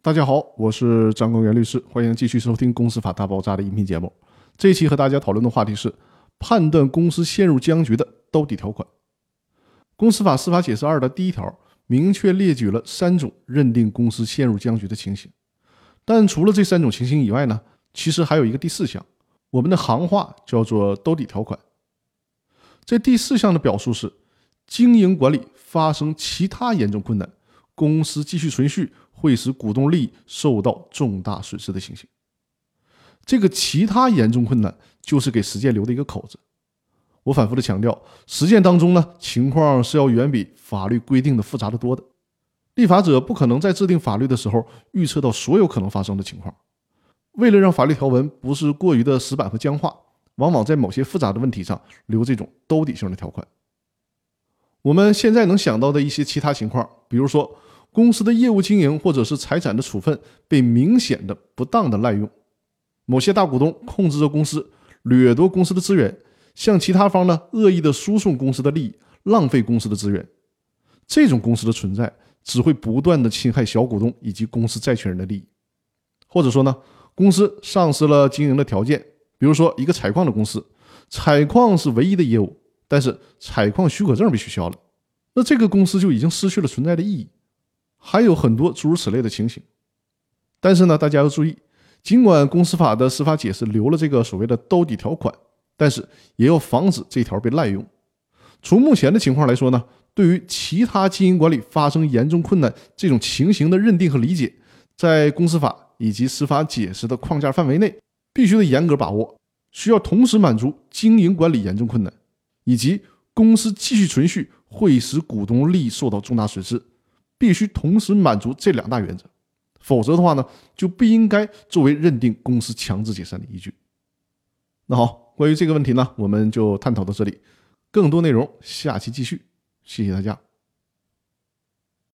大家好，我是张公元律师，欢迎继续收听《公司法大爆炸》的音频节目。这期和大家讨论的话题是判断公司陷入僵局的兜底条款。公司法司法解释二的第一条明确列举了三种认定公司陷入僵局的情形，但除了这三种情形以外呢，其实还有一个第四项，我们的行话叫做兜底条款。这第四项的表述是经营管理发生其他严重困难，公司继续存续。会使股东利益受到重大损失的情形。这个其他严重困难就是给实践留的一个口子。我反复的强调，实践当中呢，情况是要远比法律规定的复杂的多的。立法者不可能在制定法律的时候预测到所有可能发生的情况。为了让法律条文不是过于的死板和僵化，往往在某些复杂的问题上留这种兜底性的条款。我们现在能想到的一些其他情况，比如说。公司的业务经营或者是财产的处分被明显的不当的滥用，某些大股东控制着公司，掠夺公司的资源，向其他方呢恶意的输送公司的利益，浪费公司的资源，这种公司的存在只会不断的侵害小股东以及公司债权人的利益。或者说呢，公司丧失了经营的条件，比如说一个采矿的公司，采矿是唯一的业务，但是采矿许可证被取消了，那这个公司就已经失去了存在的意义。还有很多诸如此类的情形，但是呢，大家要注意，尽管公司法的司法解释留了这个所谓的兜底条款，但是也要防止这条被滥用。从目前的情况来说呢，对于其他经营管理发生严重困难这种情形的认定和理解，在公司法以及司法解释的框架范围内，必须得严格把握，需要同时满足经营管理严重困难，以及公司继续存续会使股东利益受到重大损失。必须同时满足这两大原则，否则的话呢，就不应该作为认定公司强制解散的依据。那好，关于这个问题呢，我们就探讨到这里，更多内容下期继续，谢谢大家。